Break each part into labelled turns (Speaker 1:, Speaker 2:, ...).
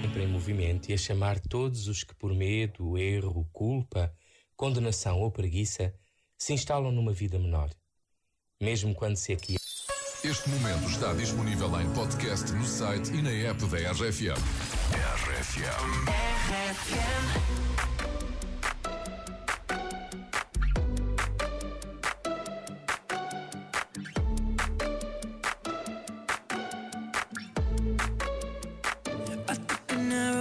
Speaker 1: Sempre em movimento e a chamar todos os que por medo, erro, culpa, condenação ou preguiça se instalam numa vida menor. Mesmo quando se aqui.
Speaker 2: Este momento está disponível em podcast no site e na app da RFM. RFM.
Speaker 3: I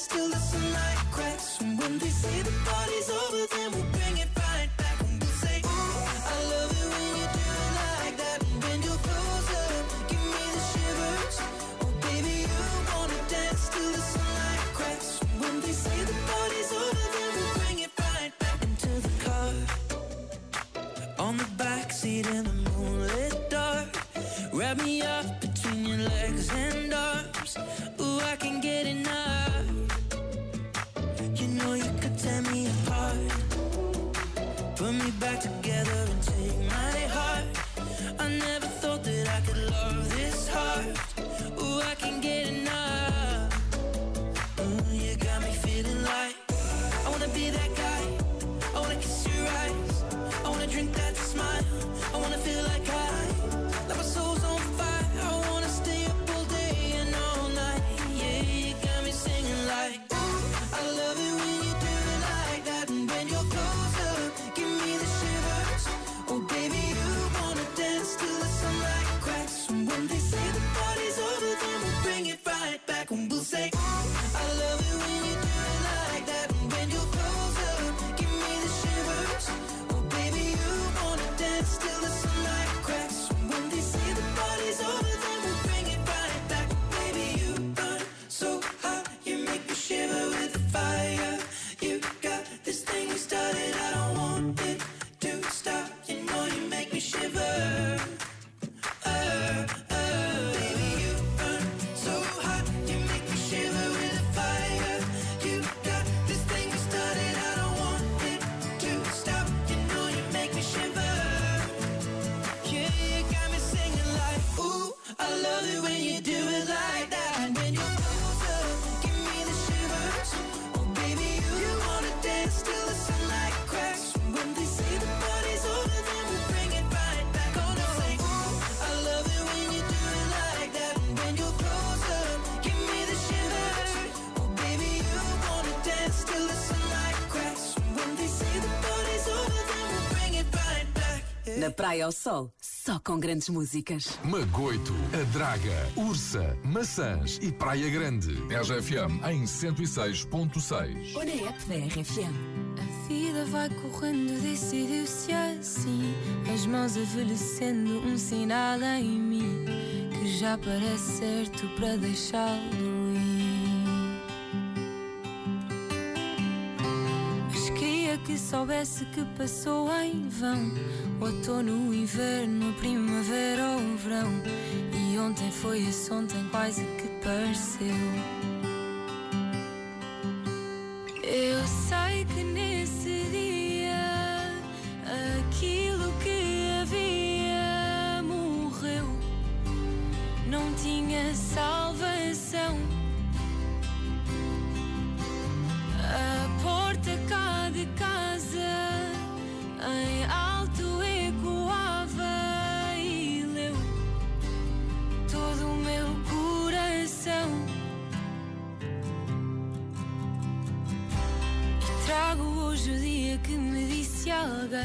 Speaker 3: wanna till the sunlight cracks. And when they say the party's over, then we'll bring it right back. And say, ooh, I love it when you do it like that. And when you're give me the shivers. Oh, baby, you wanna dance till the sunlight cracks. And when they say the party's over, then we'll bring it right back into the car. On the backseat in the moonlit dark. Wrap me up back to
Speaker 4: Na Praia ao Sol, só com grandes músicas.
Speaker 2: Magoito, A Draga, Ursa, Maçãs e Praia Grande. RFM em 106.6.
Speaker 4: Ou na app da RFM.
Speaker 5: A vida vai correndo, decidiu-se assim. As mãos envelhecendo, um sinal em mim que já parece certo para deixá-lo que soubesse que passou em vão. O outono, o inverno, a primavera ou o verão. E ontem foi esse ontem quase que pareceu. Eu sei que nesse dia aquilo que havia morreu, não tinha salvação. hoje o dia que me disse alguém.